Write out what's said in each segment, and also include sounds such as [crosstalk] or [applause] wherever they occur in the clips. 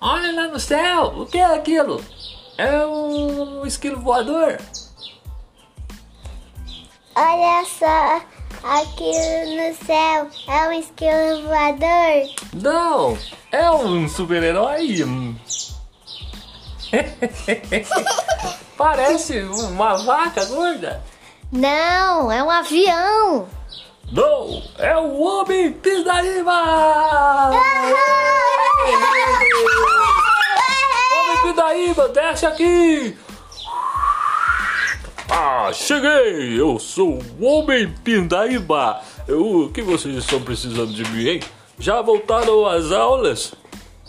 Olha lá no céu! O que é aquilo? É um esquilo voador? Olha só, aqui no céu é um esquilo voador. Não! É um super-herói! [laughs] Parece uma vaca gorda! Não, é um avião. Não! É o Homem Pindaíba! Homem Pindaíba, desce aqui! Ah, cheguei! Eu sou o Homem Pindaíba! Eu- O que vocês estão precisando de mim, hein? Já voltaram às aulas?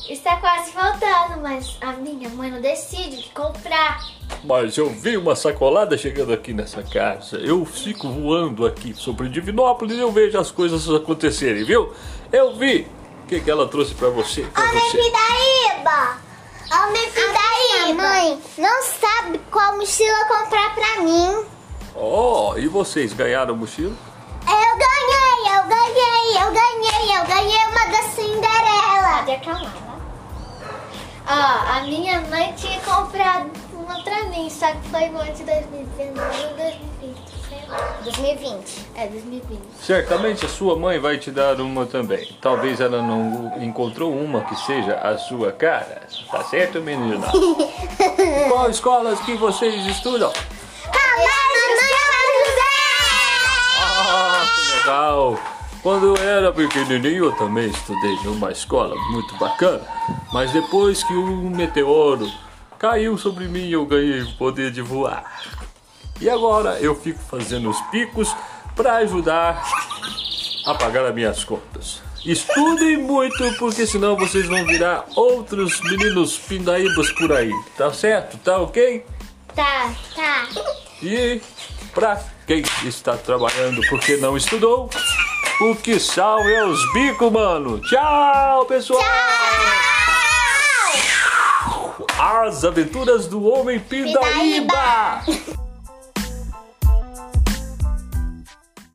Está quase voltando, mas a minha mãe não decide o que comprar. Mas eu vi uma sacolada chegando aqui nessa casa. Eu fico voando aqui sobre Divinópolis e eu vejo as coisas acontecerem, viu? Eu vi. O que, que ela trouxe pra você? Pra você? Pidaíba! Homem Pidaíba! mãe não sabe qual mochila comprar pra mim. Oh, e vocês ganharam mochila? Eu ganhei, eu ganhei, eu ganhei, eu ganhei uma da Cinderela. Pode acalmar, tá? Ó, a minha mãe tinha comprado só que foi no ano de 2019 ou 2020, sei lá. 2020. É, 2020. Certamente a sua mãe vai te dar uma também. Talvez ela não encontrou uma que seja a sua cara. Tá certo, menina? [laughs] Qual escolas que vocês estudam? Ah, que legal! Quando eu era pequenininho eu também estudei numa escola muito bacana, mas depois que um meteoro caiu sobre mim eu ganhei o poder de voar. E agora eu fico fazendo os picos para ajudar a pagar as minhas contas. Estudem muito, porque senão vocês vão virar outros meninos pindaíbas por aí, tá certo? Tá ok? Tá, tá. E pra quem está trabalhando porque não estudou, o que salve é os bicos, mano. Tchau, pessoal! As aventuras do Homem Pindaíba! Pindaíba.